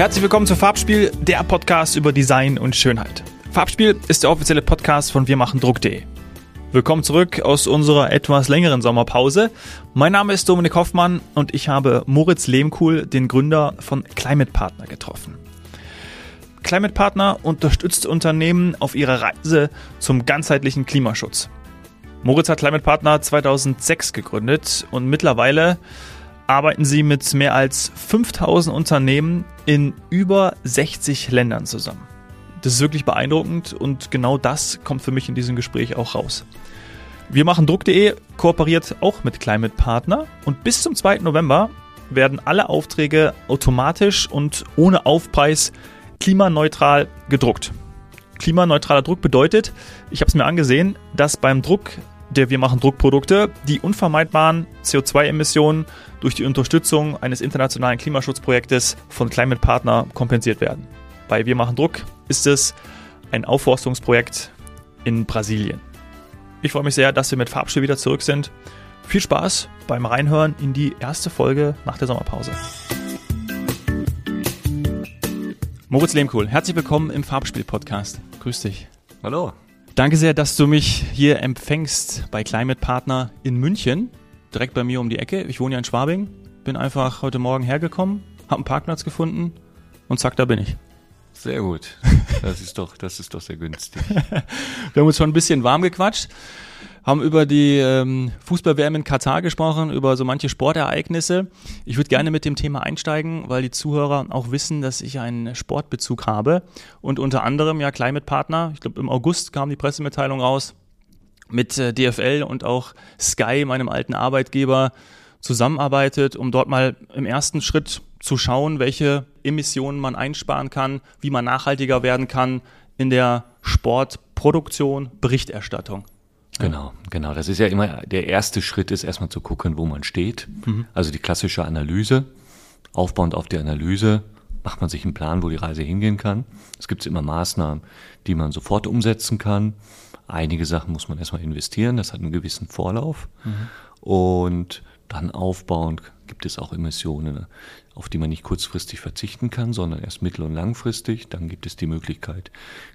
Herzlich willkommen zu Farbspiel, der Podcast über Design und Schönheit. Farbspiel ist der offizielle Podcast von wirmachendruck.de. Willkommen zurück aus unserer etwas längeren Sommerpause. Mein Name ist Dominik Hoffmann und ich habe Moritz Lehmkuhl, den Gründer von Climate Partner, getroffen. Climate Partner unterstützt Unternehmen auf ihrer Reise zum ganzheitlichen Klimaschutz. Moritz hat Climate Partner 2006 gegründet und mittlerweile arbeiten sie mit mehr als 5000 Unternehmen in über 60 Ländern zusammen. Das ist wirklich beeindruckend und genau das kommt für mich in diesem Gespräch auch raus. Wir machen Druck.de kooperiert auch mit Climate Partner und bis zum 2. November werden alle Aufträge automatisch und ohne Aufpreis klimaneutral gedruckt. Klimaneutraler Druck bedeutet, ich habe es mir angesehen, dass beim Druck der Wir machen Druckprodukte die unvermeidbaren CO2-Emissionen durch die Unterstützung eines internationalen Klimaschutzprojektes von Climate Partner kompensiert werden. Bei Wir machen Druck ist es ein Aufforstungsprojekt in Brasilien. Ich freue mich sehr, dass wir mit Farbspiel wieder zurück sind. Viel Spaß beim Reinhören in die erste Folge nach der Sommerpause. Moritz Lehmkohl, herzlich willkommen im Farbspiel-Podcast. Grüß dich. Hallo. Danke sehr, dass du mich hier empfängst bei Climate Partner in München, direkt bei mir um die Ecke. Ich wohne ja in Schwabing, bin einfach heute Morgen hergekommen, habe einen Parkplatz gefunden und zack, da bin ich. Sehr gut. Das ist doch, das ist doch sehr günstig. Wir haben uns schon ein bisschen warm gequatscht, haben über die ähm, Fußball-WM in Katar gesprochen, über so manche Sportereignisse. Ich würde gerne mit dem Thema einsteigen, weil die Zuhörer auch wissen, dass ich einen Sportbezug habe und unter anderem ja Climate Partner. Ich glaube, im August kam die Pressemitteilung raus mit äh, DFL und auch Sky, meinem alten Arbeitgeber, zusammenarbeitet, um dort mal im ersten Schritt zu schauen, welche Emissionen man einsparen kann, wie man nachhaltiger werden kann in der Sportproduktion, Berichterstattung. Genau, genau. Das ist ja immer der erste Schritt, ist erstmal zu gucken, wo man steht. Mhm. Also die klassische Analyse. Aufbauend auf die Analyse macht man sich einen Plan, wo die Reise hingehen kann. Es gibt immer Maßnahmen, die man sofort umsetzen kann. Einige Sachen muss man erstmal investieren, das hat einen gewissen Vorlauf. Mhm. Und dann aufbauend gibt es auch Emissionen, auf die man nicht kurzfristig verzichten kann, sondern erst mittel- und langfristig. Dann gibt es die Möglichkeit,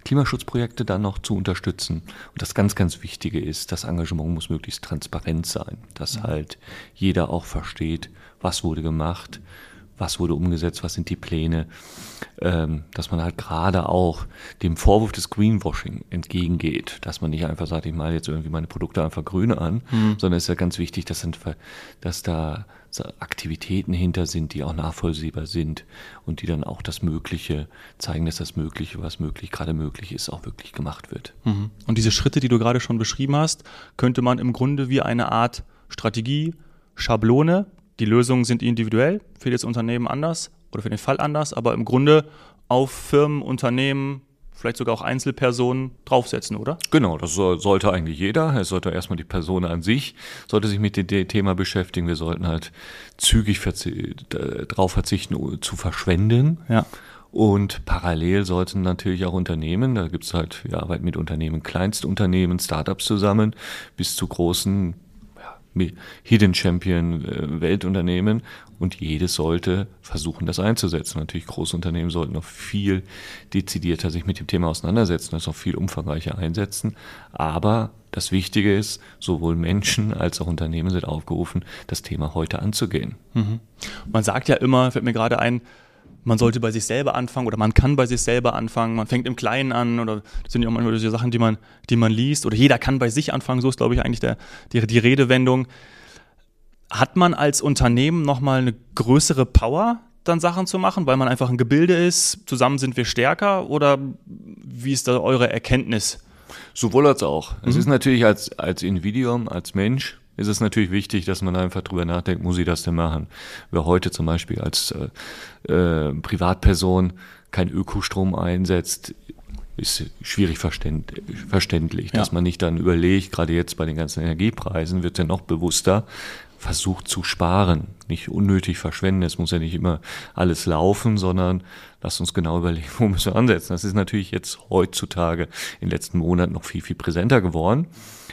Klimaschutzprojekte dann noch zu unterstützen. Und das ganz, ganz Wichtige ist, das Engagement muss möglichst transparent sein, dass halt jeder auch versteht, was wurde gemacht, was wurde umgesetzt, was sind die Pläne, ähm, dass man halt gerade auch dem Vorwurf des Greenwashing entgegengeht, dass man nicht einfach sagt, ich male jetzt irgendwie meine Produkte einfach grün an, mhm. sondern es ist ja ganz wichtig, dass, dass da Aktivitäten hinter sind, die auch nachvollziehbar sind und die dann auch das Mögliche zeigen, dass das Mögliche, was möglich, gerade möglich ist, auch wirklich gemacht wird. Mhm. Und diese Schritte, die du gerade schon beschrieben hast, könnte man im Grunde wie eine Art Strategie, Schablone die Lösungen sind individuell, für das Unternehmen anders oder für den Fall anders, aber im Grunde auf Firmen, Unternehmen, vielleicht sogar auch Einzelpersonen draufsetzen, oder? Genau, das sollte eigentlich jeder. Es sollte erstmal die Person an sich, sollte sich mit dem Thema beschäftigen. Wir sollten halt zügig verzi darauf verzichten, zu verschwenden. Ja. Und parallel sollten natürlich auch Unternehmen, da gibt es halt, wir arbeiten mit Unternehmen, Kleinstunternehmen, Startups zusammen, bis zu großen Hidden Champion äh, Weltunternehmen und jedes sollte versuchen, das einzusetzen. Natürlich große Unternehmen sollten noch viel dezidierter sich mit dem Thema auseinandersetzen, das noch viel umfangreicher einsetzen. Aber das Wichtige ist, sowohl Menschen als auch Unternehmen sind aufgerufen, das Thema heute anzugehen. Mhm. Man sagt ja immer, fällt mir gerade ein, man sollte bei sich selber anfangen oder man kann bei sich selber anfangen. Man fängt im Kleinen an oder das sind ja auch manchmal so Sachen, die man, die man liest oder jeder kann bei sich anfangen. So ist, glaube ich, eigentlich der, die, die Redewendung. Hat man als Unternehmen nochmal eine größere Power, dann Sachen zu machen, weil man einfach ein Gebilde ist? Zusammen sind wir stärker oder wie ist da eure Erkenntnis? Sowohl als auch. Mhm. Es ist natürlich als, als Individuum, als Mensch ist es natürlich wichtig, dass man einfach drüber nachdenkt, muss ich das denn machen? Wer heute zum Beispiel als äh, äh, Privatperson kein Ökostrom einsetzt, ist schwierig verständlich, ja. dass man nicht dann überlegt, gerade jetzt bei den ganzen Energiepreisen wird ja noch bewusster, versucht zu sparen, nicht unnötig verschwenden. Es muss ja nicht immer alles laufen, sondern lasst uns genau überlegen, wo müssen wir ansetzen. Das ist natürlich jetzt heutzutage in den letzten Monaten noch viel, viel präsenter geworden.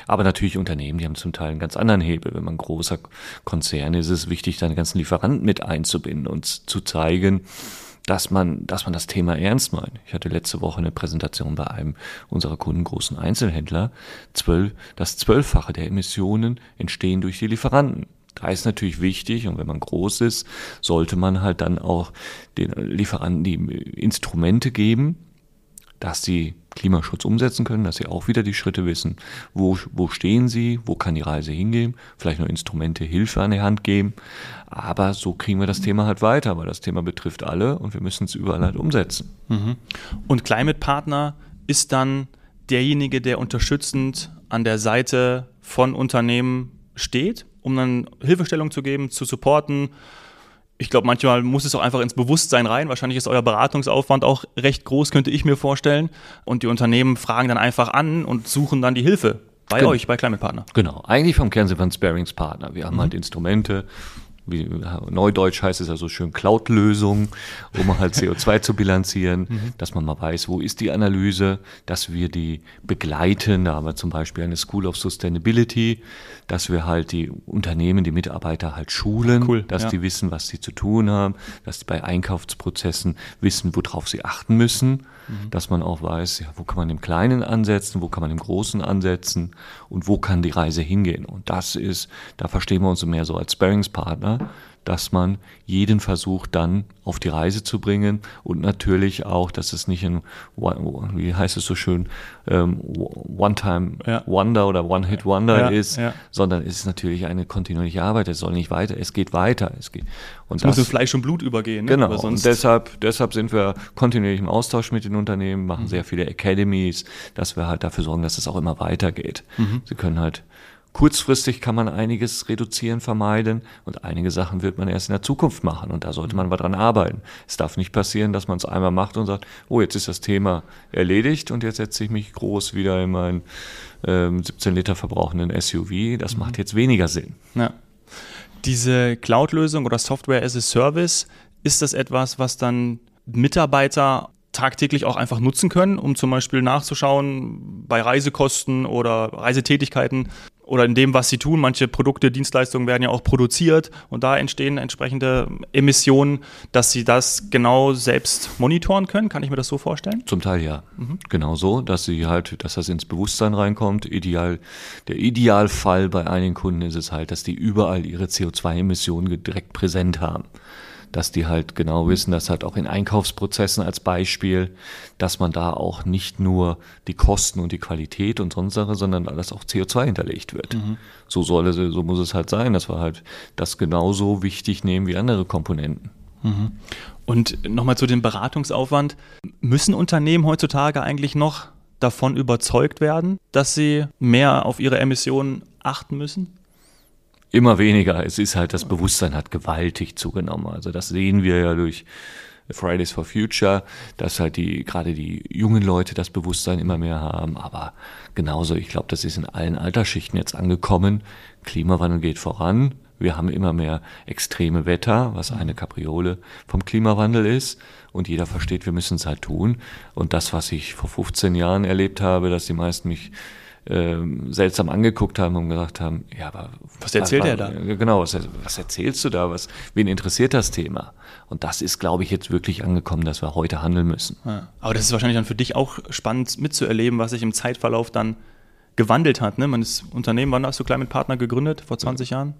Aber natürlich Unternehmen, die haben zum Teil einen ganz anderen Hebel. Wenn man großer Konzern ist, ist es wichtig, deine ganzen Lieferanten mit einzubinden und zu zeigen, dass man, dass man das Thema ernst meint. Ich hatte letzte Woche eine Präsentation bei einem unserer Kunden, großen Einzelhändler, zwölf, das Zwölffache der Emissionen entstehen durch die Lieferanten. Da ist natürlich wichtig, und wenn man groß ist, sollte man halt dann auch den Lieferanten die Instrumente geben, dass sie Klimaschutz umsetzen können, dass sie auch wieder die Schritte wissen, wo, wo stehen sie, wo kann die Reise hingehen, vielleicht noch Instrumente, Hilfe an die Hand geben. Aber so kriegen wir das Thema halt weiter, weil das Thema betrifft alle und wir müssen es überall halt umsetzen. Mhm. Und Climate Partner ist dann derjenige, der unterstützend an der Seite von Unternehmen steht, um dann Hilfestellung zu geben, zu supporten. Ich glaube, manchmal muss es auch einfach ins Bewusstsein rein. Wahrscheinlich ist euer Beratungsaufwand auch recht groß, könnte ich mir vorstellen. Und die Unternehmen fragen dann einfach an und suchen dann die Hilfe bei Genau. euch, bei Climate Partner. Genau, eigentlich vom Kern sind wir ein Sparingspartner. Wir haben halt Instrumente, wie Neudeutsch heißt es ja so schön Cloud-Lösungen, um halt CO2 zu bilanzieren, dass man mal weiß, wo ist die Analyse, dass wir die begleiten. Da haben wir zum Beispiel eine School of Sustainability, dass wir halt die Unternehmen, die Mitarbeiter halt schulen, Cool, dass ja. die wissen, was sie zu tun haben, dass die bei Einkaufsprozessen wissen, worauf sie achten müssen, dass man auch weiß, ja, wo kann man im Kleinen ansetzen, wo kann man im Großen ansetzen und wo kann die Reise hingehen. Und das ist, da verstehen wir uns mehr so als Sparingspartner, dass man jeden versucht dann auf die Reise zu bringen und natürlich auch, dass es nicht ein, wie heißt es so schön, ähm, One-Time-Wonder oder One-Hit-Wonder Ja, ist, ja. sondern es ist natürlich eine kontinuierliche Arbeit. Es soll nicht weiter, es geht weiter. Es geht, und Es muss in Fleisch und Blut übergehen. Ne? Genau, und deshalb, deshalb sind wir kontinuierlich im Austausch mit den Unternehmen, Mhm. machen sehr viele Academies, dass wir halt dafür sorgen, dass es auch immer weitergeht. Mhm. Sie können halt kurzfristig kann man einiges reduzieren, vermeiden und einige Sachen wird man erst in der Zukunft machen und da sollte man mal dran arbeiten. Es darf nicht passieren, dass man es einmal macht und sagt, oh, jetzt ist das Thema erledigt und jetzt setze ich mich groß wieder in meinen ähm, 17 Liter verbrauchenden SUV. Das Mhm. macht jetzt weniger Sinn. Ja. Diese Cloud-Lösung oder Software as a Service, ist das etwas, was dann Mitarbeiter tagtäglich auch einfach nutzen können, um zum Beispiel nachzuschauen bei Reisekosten oder Reisetätigkeiten oder in dem, was sie tun. Manche Produkte, Dienstleistungen werden ja auch produziert und da entstehen entsprechende Emissionen, dass sie das genau selbst monitoren können. Kann ich mir das so vorstellen? Zum Teil ja. Genau so, dass sie halt, dass das ins Bewusstsein reinkommt. Ideal, der Idealfall bei einigen Kunden ist es halt, dass die überall ihre CO2-Emissionen ge- direkt präsent haben. Dass die halt genau wissen, dass halt auch in Einkaufsprozessen als Beispiel, dass man da auch nicht nur die Kosten und die Qualität und sonst Sache, sondern alles auch CO2 hinterlegt wird. So soll es, so muss es halt sein, dass wir halt das genauso wichtig nehmen wie andere Komponenten. Und nochmal zu dem Beratungsaufwand. Müssen Unternehmen heutzutage eigentlich noch davon überzeugt werden, dass sie mehr auf ihre Emissionen achten müssen? Immer weniger. Es ist halt, das Bewusstsein hat gewaltig zugenommen. Also das sehen wir ja durch Fridays for Future, dass halt die, gerade die jungen Leute das Bewusstsein immer mehr haben. Aber genauso, ich glaube, das ist in allen Altersschichten jetzt angekommen. Klimawandel geht voran. Wir haben immer mehr extreme Wetter, was eine Kapriole vom Klimawandel ist. Und jeder versteht, wir müssen es halt tun. Und das, was ich vor 15 Jahren erlebt habe, dass die meisten mich ähm, seltsam angeguckt haben und gesagt haben, ja, aber Was erzählt er da? Genau, was, was erzählst du da? Was, wen interessiert das Thema? Und das ist, glaube ich, jetzt wirklich angekommen, dass wir heute handeln müssen. Ja. Aber das ist wahrscheinlich dann für dich auch spannend mitzuerleben, was sich im Zeitverlauf dann gewandelt hat. Ne? Man ist Unternehmen, wann hast du Climate Partner gegründet? Vor 20 Jahren?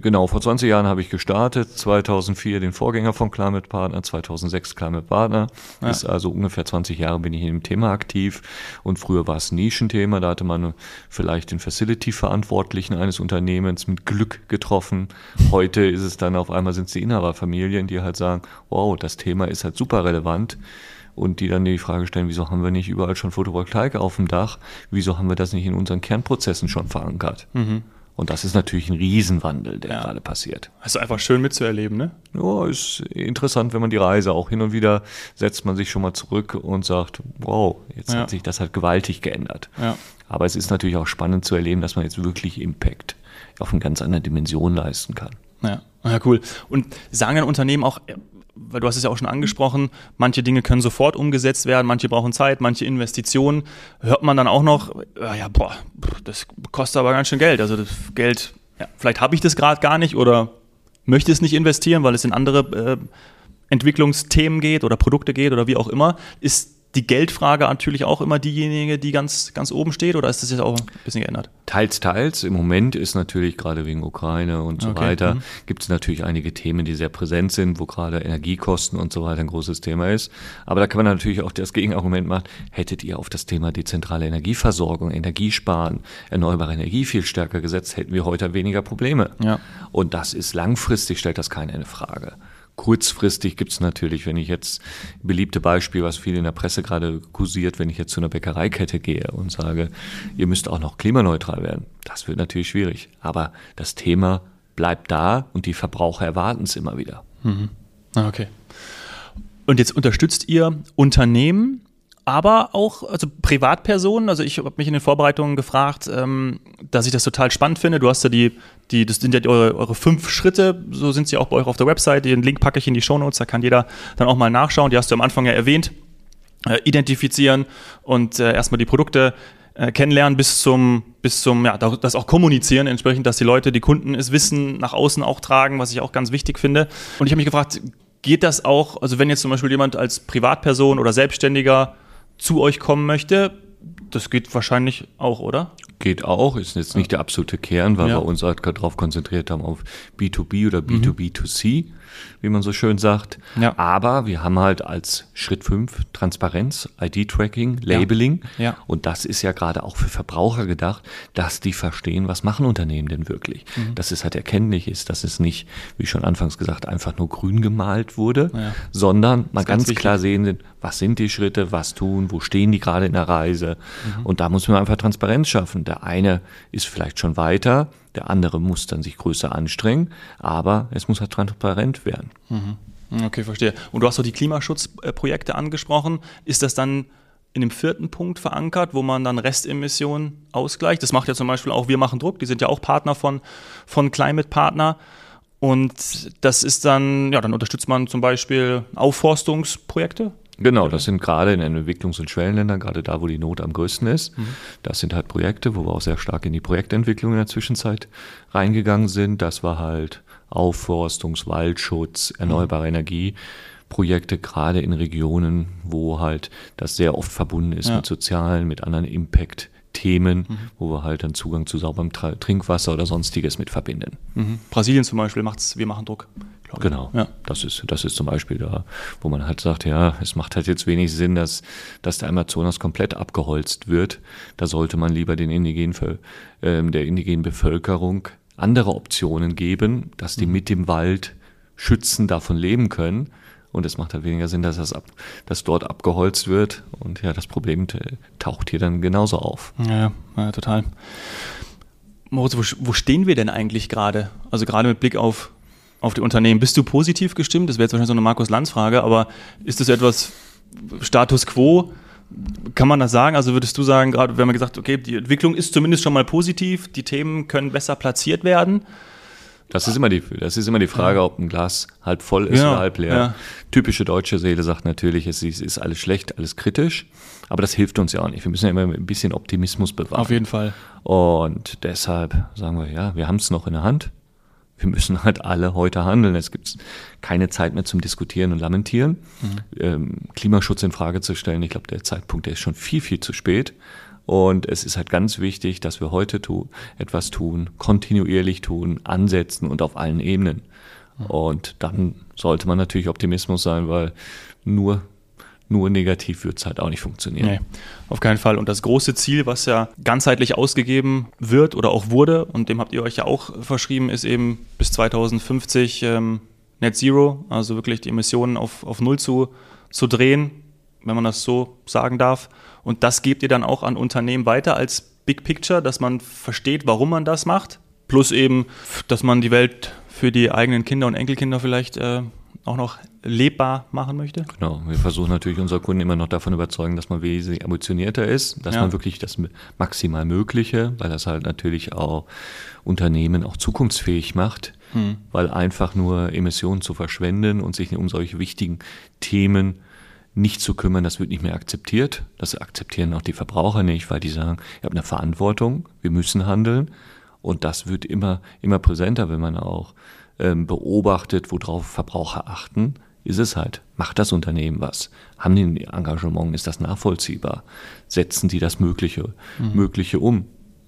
Genau, vor 20 Jahren habe ich gestartet, 2004 den Vorgänger von Climate Partner, 2006 Climate Partner. Ja. Ist also ungefähr 20 Jahre bin ich in dem Thema aktiv. Und früher war es ein Nischenthema, da hatte man vielleicht den Facility-Verantwortlichen eines Unternehmens mit Glück getroffen. Heute ist es dann auf einmal sind es die Inhaberfamilien, die halt sagen, wow, das Thema ist halt super relevant. Und die dann die Frage stellen, wieso haben wir nicht überall schon Photovoltaik auf dem Dach? Wieso haben wir das nicht in unseren Kernprozessen schon verankert? Und das ist natürlich ein Riesenwandel, der Ja. gerade passiert. Ist einfach schön mitzuerleben, ne? Ja, ist interessant, wenn man die Reise auch hin und wieder setzt man sich schon mal zurück und sagt, wow, jetzt Ja. hat sich das halt gewaltig geändert. Ja. Aber es ist natürlich auch spannend zu erleben, dass man jetzt wirklich Impact auf eine ganz andere Dimension leisten kann. Ja, ja, cool. Und sagen dann Unternehmen auch, weil du hast es ja auch schon angesprochen, manche Dinge können sofort umgesetzt werden, manche brauchen Zeit, manche Investitionen. Hört man dann auch noch, ja, boah, das kostet aber ganz schön Geld. Also das Geld, ja, vielleicht habe ich das gerade gar nicht oder möchte es nicht investieren, weil es in andere äh, Entwicklungsthemen geht oder Produkte geht oder wie auch immer, ist die Geldfrage natürlich auch immer diejenige, die ganz, ganz oben steht oder ist das jetzt auch ein bisschen geändert? Teils, teils. Im Moment ist natürlich gerade wegen Ukraine und so okay. weiter, mhm. gibt es natürlich einige Themen, die sehr präsent sind, wo gerade Energiekosten und so weiter ein großes Thema ist. Aber da kann man natürlich auch das Gegenargument machen, hättet ihr auf das Thema dezentrale Energieversorgung, Energiesparen, erneuerbare Energie viel stärker gesetzt, hätten wir heute weniger Probleme. Ja. Und das ist langfristig, stellt das keine Frage. Kurzfristig gibt es natürlich, wenn ich jetzt beliebte Beispiel, was viel in der Presse gerade kursiert, wenn ich jetzt zu einer Bäckereikette gehe und sage, ihr müsst auch noch klimaneutral werden. Das wird natürlich schwierig. Aber das Thema bleibt da und die Verbraucher erwarten es immer wieder. Mhm. Ah, okay. Und jetzt unterstützt ihr Unternehmen, aber auch also Privatpersonen. Also ich habe mich in den Vorbereitungen gefragt, ähm, dass ich das total spannend finde. Du hast ja die, die das sind ja eure, eure fünf Schritte, so sind sie auch bei euch auf der Website. Den Link packe ich in die Show Notes, da kann jeder dann auch mal nachschauen. Die hast du am Anfang ja erwähnt. Äh, identifizieren und äh, erstmal die Produkte äh, kennenlernen bis zum, bis zum, ja, das auch kommunizieren entsprechend, dass die Leute, die Kunden es wissen, nach außen auch tragen, was ich auch ganz wichtig finde. Und ich habe mich gefragt, geht das auch, also wenn jetzt zum Beispiel jemand als Privatperson oder Selbstständiger zu euch kommen möchte, das geht wahrscheinlich auch, oder? Geht auch, ist jetzt nicht der absolute Kern, weil ja. wir uns halt darauf konzentriert haben auf B2B oder B2B2C. Mhm wie man so schön sagt. Ja. Aber wir haben halt als Schritt 5 Transparenz, ID-Tracking, Labeling. Ja. ja. Und das ist ja gerade auch für Verbraucher gedacht, dass die verstehen, was machen Unternehmen denn wirklich. Mhm. Dass es halt erkennlich ist, dass es nicht, wie schon anfangs gesagt, einfach nur grün gemalt wurde, ja. sondern man ganz, ganz klar sehen, was sind die Schritte, was tun, wo stehen die gerade in der Reise. Mhm. Und da muss man einfach Transparenz schaffen. Der eine ist vielleicht schon weiter, der andere muss dann sich größer anstrengen, aber es muss halt transparent werden. Mhm. Okay, verstehe. Und du hast doch die Klimaschutzprojekte angesprochen. Ist das dann in dem vierten Punkt verankert, wo man dann Restemissionen ausgleicht? Das macht ja zum Beispiel auch Wir machen Druck, die sind ja auch Partner von, von Climate Partner. Und das ist dann, ja, dann unterstützt man zum Beispiel Aufforstungsprojekte Genau, das sind gerade in den Entwicklungs- und Schwellenländern, gerade da, wo die Not am größten ist. Mhm. Das sind halt Projekte, wo wir auch sehr stark in die Projektentwicklung in der Zwischenzeit reingegangen sind. Das war halt Aufforstungs-, Waldschutz, erneuerbare mhm. Energie. Projekte gerade in Regionen, wo halt das sehr oft verbunden ist ja. mit sozialen, mit anderen Impact-Themen, mhm. wo wir halt dann Zugang zu sauberem Trinkwasser oder sonstiges mit verbinden. Mhm. Brasilien zum Beispiel macht's, wir machen Druck. Genau, ja. das, ist, das ist zum Beispiel da, wo man halt sagt, ja, es macht halt jetzt wenig Sinn, dass, dass der Amazonas komplett abgeholzt wird. Da sollte man lieber den indigenen, äh, der indigenen Bevölkerung andere Optionen geben, dass die mhm. mit dem Wald schützen, davon leben können. Und es macht halt weniger Sinn, dass das ab, dass dort abgeholzt wird. Und ja, das Problem taucht hier dann genauso auf. Ja, ja total. Moritz, wo, wo stehen wir denn eigentlich gerade? Also gerade mit Blick auf auf die Unternehmen. Bist du positiv gestimmt? Das wäre jetzt wahrscheinlich so eine Markus-Lanz-Frage, aber ist das etwas Status quo? Kann man das sagen? Also würdest du sagen, gerade wenn man gesagt, okay, die Entwicklung ist zumindest schon mal positiv, die Themen können besser platziert werden? Das ist immer die, das ist immer die Frage, ob ein Glas halb voll ist ja, oder halb leer. Ja. Typische deutsche Seele sagt natürlich, es ist alles schlecht, alles kritisch. Aber das hilft uns ja auch nicht. Wir müssen ja immer ein bisschen Optimismus bewahren. Auf jeden Fall. Und deshalb sagen wir, ja, wir haben es noch in der Hand wir müssen halt alle heute handeln. Es gibt keine Zeit mehr zum Diskutieren und Lamentieren. Mhm. Ähm, Klimaschutz in Frage zu stellen, ich glaube, der Zeitpunkt, der ist schon viel, viel zu spät. Und es ist halt ganz wichtig, dass wir heute tu, etwas tun, kontinuierlich tun, ansetzen und auf allen Ebenen. Mhm. Und dann sollte man natürlich Optimismus sein, weil nur nur negativ wird es halt auch nicht funktionieren. Nee, auf keinen Fall. Und das große Ziel, was ja ganzheitlich ausgegeben wird oder auch wurde, und dem habt ihr euch ja auch verschrieben, ist eben bis 2050 ähm, Net Zero, also wirklich die Emissionen auf, auf Null zu, zu drehen, wenn man das so sagen darf. Und das gebt ihr dann auch an Unternehmen weiter als Big Picture, dass man versteht, warum man das macht. Plus eben, dass man die Welt für die eigenen Kinder und Enkelkinder vielleicht äh, auch noch lebbar machen möchte? Genau, wir versuchen natürlich unsere Kunden immer noch davon überzeugen, dass man wesentlich ambitionierter ist, dass ja. man wirklich das maximal Mögliche, weil das halt natürlich auch Unternehmen auch zukunftsfähig macht, hm. weil einfach nur Emissionen zu verschwenden und sich um solche wichtigen Themen nicht zu kümmern, das wird nicht mehr akzeptiert. Das akzeptieren auch die Verbraucher nicht, weil die sagen, ihr habt eine Verantwortung, wir müssen handeln. Und das wird immer, immer präsenter, wenn man auch ähm, beobachtet, worauf Verbraucher achten. ist es halt. Macht das Unternehmen was? Haben die ein Engagement? Ist das nachvollziehbar? Setzen die das Mögliche, mhm. Mögliche um?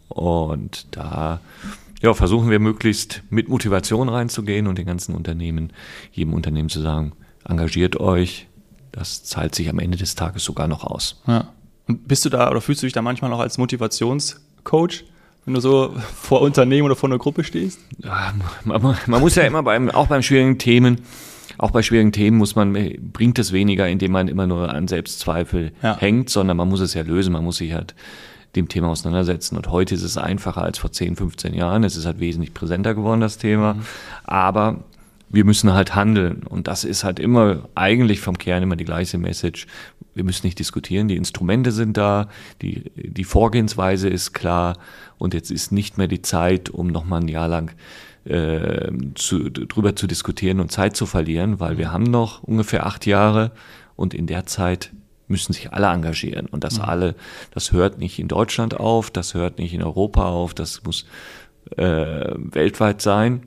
Und da ja, versuchen wir möglichst mit Motivation reinzugehen und den ganzen Unternehmen, jedem Unternehmen zu sagen, engagiert euch, das zahlt sich am Ende des Tages sogar noch aus. Ja. Und bist du da oder fühlst du dich da manchmal noch als Motivationscoach? Wenn du so vor Unternehmen oder vor einer Gruppe stehst? Ja, man, man, muss ja immer beim, auch beim schwierigen Themen, auch bei schwierigen Themen muss man, bringt es weniger, indem man immer nur an Selbstzweifel ja. hängt, sondern man muss es ja lösen, man muss sich halt dem Thema auseinandersetzen. Und heute ist es einfacher als vor 10, 15 Jahren. Es ist halt wesentlich präsenter geworden, das Thema. Mhm. Aber wir müssen halt handeln. Und das ist halt immer eigentlich vom Kern immer die gleiche Message. Wir müssen nicht diskutieren. Die Instrumente sind da. Die, die Vorgehensweise ist klar. Und jetzt ist nicht mehr die Zeit, um nochmal ein Jahr lang äh, zu, drüber zu diskutieren und Zeit zu verlieren, weil wir haben noch ungefähr acht Jahre und in der Zeit müssen sich alle engagieren und das mhm. alle, das hört nicht in Deutschland auf, das hört nicht in Europa auf, das muss äh, weltweit sein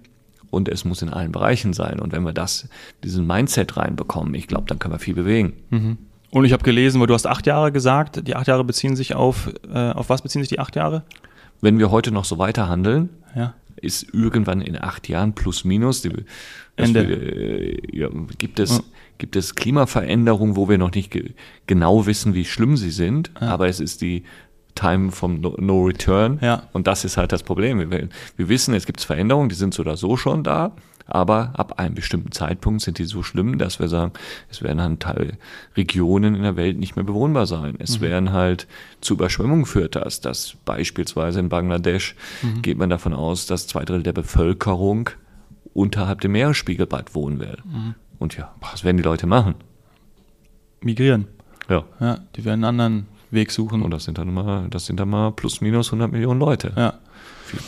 und es muss in allen Bereichen sein. Und wenn wir das, diesen Mindset reinbekommen, ich glaube, dann können wir viel bewegen. Mhm. Und ich habe gelesen, weil du hast acht Jahre gesagt, die acht Jahre beziehen sich auf, äh, auf was beziehen sich die acht Jahre? Wenn wir heute noch so weiter handeln, ja. ist irgendwann in acht Jahren plus minus, die, Ende. Wir, äh, ja, gibt es, ja. gibt es Klimaveränderungen, wo wir noch nicht ge genau wissen, wie schlimm sie sind, aber es ist die Time from no, no Return. Ja. Und das ist halt das Problem. Wir, wir wissen, es gibt Veränderungen, die sind so oder so schon da, aber ab einem bestimmten Zeitpunkt sind die so schlimm, dass wir sagen, es werden halt Teil Regionen in der Welt nicht mehr bewohnbar sein. Es mhm. werden halt zu Überschwemmungen führt das, dass beispielsweise in Bangladesch mhm. geht man davon aus, dass zwei Drittel der Bevölkerung unterhalb dem Meeresspiegel bald wohnen wird. Mhm. Und ja, was werden die Leute machen? Migrieren. Ja. Ja, die werden einen anderen Weg suchen. Und das sind dann mal, das sind dann mal plus minus 100 Millionen Leute. Ja. Viel.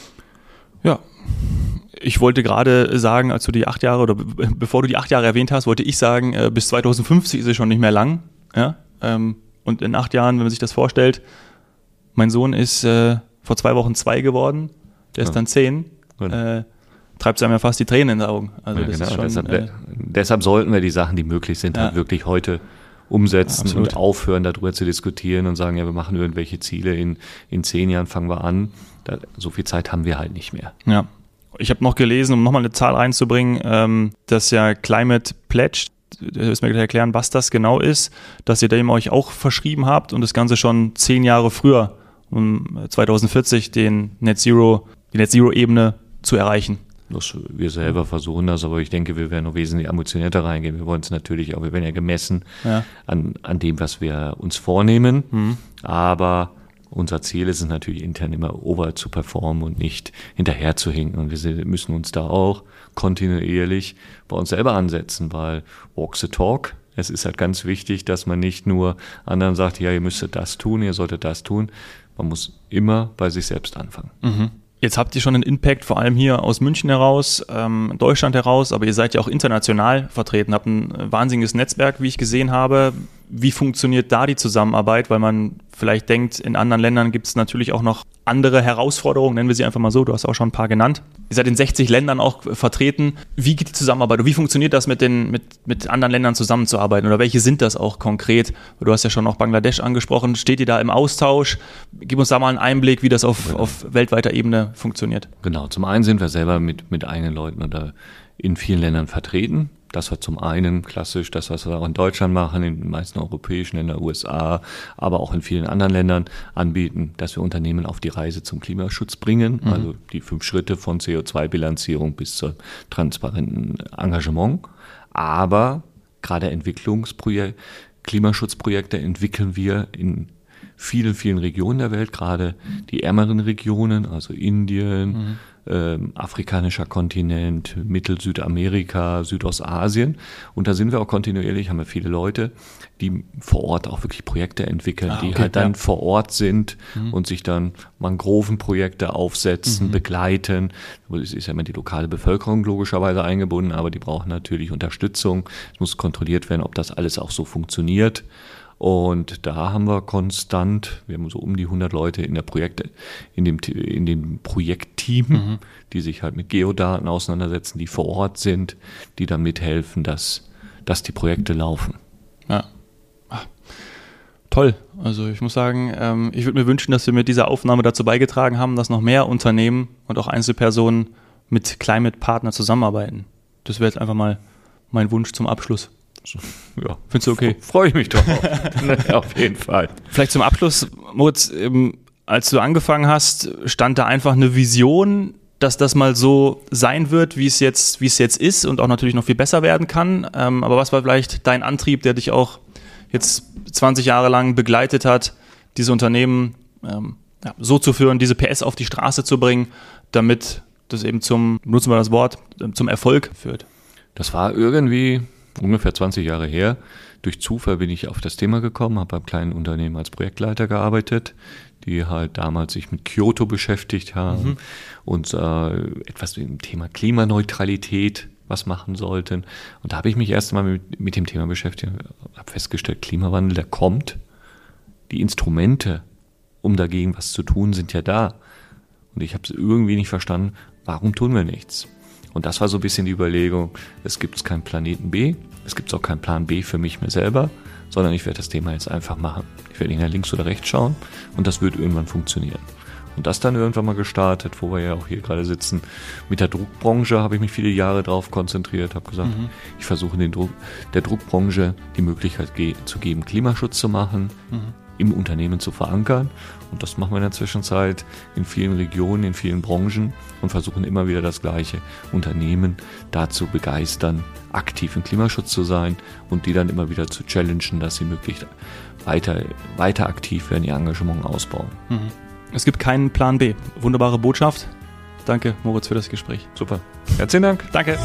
Ja. Ich wollte gerade sagen, als du die acht Jahre oder bevor du die acht Jahre erwähnt hast, wollte ich sagen, äh, bis 2050 ist es schon nicht mehr lang. Ja. Ähm, und in acht Jahren, wenn man sich das vorstellt, mein Sohn ist äh, vor zwei Wochen zwei geworden, der ist ja. dann zehn. Äh, treibt es einem ja fast die Tränen in den Augen. Also ja, genau. schon, deshalb, äh, deshalb, sollten wir die Sachen, die möglich sind, halt wirklich heute umsetzen Absolut. und aufhören, darüber zu diskutieren und sagen, ja, wir machen irgendwelche Ziele, in, in zehn Jahren fangen wir an. Da, so viel Zeit haben wir halt nicht mehr. Ja. Ich habe noch gelesen, um nochmal eine Zahl reinzubringen, ähm, dass ja Climate Pledge, du wirst mir gleich erklären, was das genau ist, dass ihr dem euch auch verschrieben habt und das Ganze schon zehn Jahre früher, um 2040, den Net Zero, die Net Zero Ebene zu erreichen. Das, wir selber versuchen das, aber ich denke, wir werden noch wesentlich ambitionierter reingehen. Wir wollen es natürlich auch, wir werden ja gemessen ja. An, an dem, was wir uns vornehmen. Mhm. Aber unser Ziel ist es natürlich intern immer over zu performen und nicht hinterher zu hinken. Und wir müssen uns da auch kontinuierlich bei uns selber ansetzen, weil walk the talk. Es ist halt ganz wichtig, dass man nicht nur anderen sagt, ja, ihr müsstet das tun, ihr solltet das tun. Man muss immer bei sich selbst anfangen. Mhm. Jetzt habt ihr schon einen Impact, vor allem hier aus München heraus, ähm, Deutschland heraus, aber ihr seid ja auch international vertreten, habt ein wahnsinniges Netzwerk, wie ich gesehen habe. Wie funktioniert da die Zusammenarbeit? Weil man vielleicht denkt, in anderen Ländern gibt es natürlich auch noch andere Herausforderungen, nennen wir sie einfach mal so. Du hast auch schon ein paar genannt. Ihr seid in 60 Ländern auch vertreten. Wie geht die Zusammenarbeit und wie funktioniert das mit, den, mit, mit anderen Ländern zusammenzuarbeiten? Oder welche sind das auch konkret? Du hast ja schon auch Bangladesch angesprochen. Steht ihr da im Austausch? Gib uns da mal einen Einblick, wie das auf, genau. auf weltweiter Ebene funktioniert. Genau. Zum einen sind wir selber mit, mit eigenen Leuten oder in vielen Ländern vertreten. Das war zum einen klassisch das, was wir auch in Deutschland machen, in den meisten europäischen Ländern, USA, aber auch in vielen anderen Ländern anbieten, dass wir Unternehmen auf die Reise zum Klimaschutz bringen. Mhm. Also die fünf Schritte von CO2-Bilanzierung bis zum transparenten Engagement. Aber gerade Entwicklungsprojekte, Klimaschutzprojekte entwickeln wir in vielen, vielen Regionen der Welt, gerade die ärmeren Regionen, also Indien, mhm ähm, afrikanischer Kontinent, Mittel-Südamerika, Südostasien. Und da sind wir auch kontinuierlich, haben wir viele Leute, die vor Ort auch wirklich Projekte entwickeln, ah, okay, die halt dann ja. vor Ort sind mhm. und sich dann Mangrovenprojekte aufsetzen, mhm. begleiten. Es ist ja immer die lokale Bevölkerung logischerweise eingebunden, aber die brauchen natürlich Unterstützung. Es muss kontrolliert werden, ob das alles auch so funktioniert. Und da haben wir konstant, wir haben so um die 100 Leute in der Projekte, in dem, in dem Projektteam, mhm. die sich halt mit Geodaten auseinandersetzen, die vor Ort sind, die dann mithelfen, dass dass die Projekte laufen. Ja. Ach, toll. Also ich muss sagen, ähm, ich würde mir wünschen, dass wir mit dieser Aufnahme dazu beigetragen haben, dass noch mehr Unternehmen und auch Einzelpersonen mit Climate Partner zusammenarbeiten. Das wäre jetzt einfach mal mein Wunsch zum Abschluss. Ja, Findest du okay? Freue ich mich doch. auf jeden Fall. Vielleicht zum Abschluss, Moritz, ähm, als du angefangen hast, stand da einfach eine Vision, dass das mal so sein wird, wie es jetzt, wie es jetzt ist und auch natürlich noch viel besser werden kann. Ähm, aber was war vielleicht dein Antrieb, der dich auch jetzt 20 Jahre lang begleitet hat, diese Unternehmen ähm, ja, so zu führen, diese PS auf die Straße zu bringen, damit das eben zum, nutzen wir das Wort, zum Erfolg führt? Das war irgendwie ungefähr 20 Jahre her. Durch Zufall bin ich auf das Thema gekommen, habe beim kleinen Unternehmen als Projektleiter gearbeitet, die halt damals sich mit Kyoto beschäftigt haben mhm. und äh, etwas mit dem Thema Klimaneutralität was machen sollten. Und da habe ich mich erst einmal mit, mit dem Thema beschäftigt, habe festgestellt, Klimawandel, der kommt. Die Instrumente, um dagegen was zu tun, sind ja da. Und ich habe es irgendwie nicht verstanden, warum tun wir nichts? Und das war so ein bisschen die Überlegung, es gibt keinen Planeten B, es gibt auch keinen Plan B für mich mir selber, sondern ich werde das Thema jetzt einfach machen. Ich werde nicht nach links oder rechts schauen und das wird irgendwann funktionieren. Und das dann irgendwann mal gestartet, wo wir ja auch hier gerade sitzen. Mit der Druckbranche habe ich mich viele Jahre drauf konzentriert, habe gesagt, mhm. ich versuche den Druck, der Druckbranche die Möglichkeit ge zu geben, Klimaschutz zu machen. Mhm im Unternehmen zu verankern. Und das machen wir in der Zwischenzeit in vielen Regionen, in vielen Branchen und versuchen immer wieder das gleiche Unternehmen dazu begeistern, aktiv im Klimaschutz zu sein und die dann immer wieder zu challengen, dass sie möglichst weiter, weiter aktiv werden, ihr Engagement ausbauen. Mhm. Es gibt keinen Plan B. Wunderbare Botschaft. Danke, Moritz, für das Gespräch. Super. Herzlichen Dank. Danke.